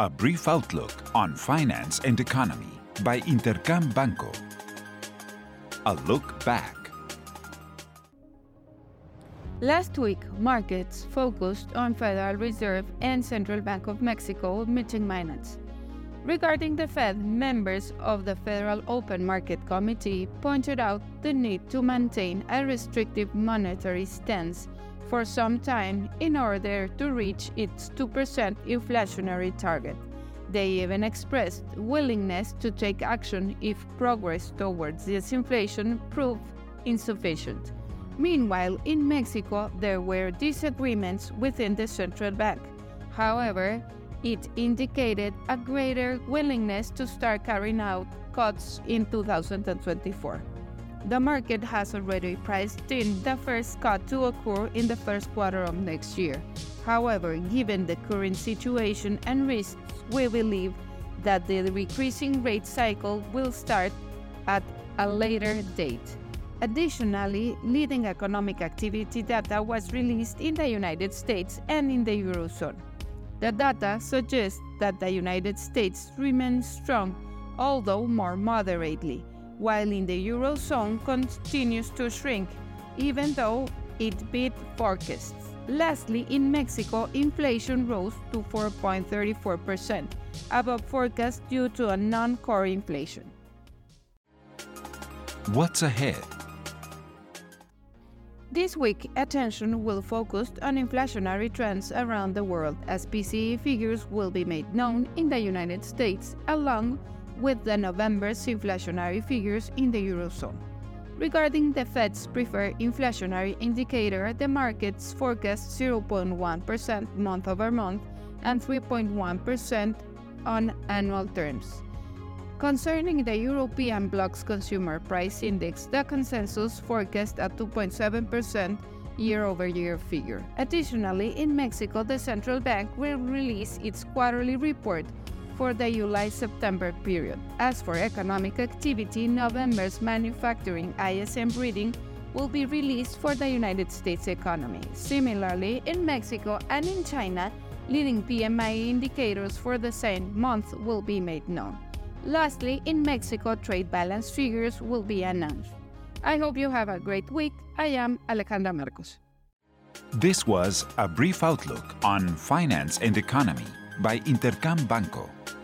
A brief outlook on finance and economy by Intercam Banco. A look back. Last week, markets focused on Federal Reserve and Central Bank of Mexico meeting minutes. Regarding the Fed, members of the Federal Open Market Committee pointed out the need to maintain a restrictive monetary stance for some time in order to reach its 2% inflationary target. They even expressed willingness to take action if progress towards disinflation proved insufficient. Meanwhile, in Mexico, there were disagreements within the central bank. However, it indicated a greater willingness to start carrying out cuts in 2024. The market has already priced in the first cut to occur in the first quarter of next year. However, given the current situation and risks, we believe that the decreasing rate cycle will start at a later date. Additionally, leading economic activity data was released in the United States and in the Eurozone. The data suggests that the United States remains strong, although more moderately, while in the Eurozone continues to shrink, even though it beat forecasts. Lastly, in Mexico, inflation rose to 4.34%, above forecast due to a non core inflation. What's ahead? This week, attention will focus on inflationary trends around the world as PCE figures will be made known in the United States along with the November's inflationary figures in the Eurozone. Regarding the Fed's preferred inflationary indicator, the markets forecast 0.1% month over month and 3.1% on annual terms. Concerning the European bloc's consumer price index, the consensus forecast a 2.7% year over year figure. Additionally, in Mexico, the central bank will release its quarterly report for the July September period. As for economic activity, November's manufacturing ISM reading will be released for the United States economy. Similarly, in Mexico and in China, leading PMI indicators for the same month will be made known. Lastly, in Mexico, trade balance figures will be announced. I hope you have a great week. I am Alejandra Marcos. This was a brief outlook on finance and economy by Intercam Banco.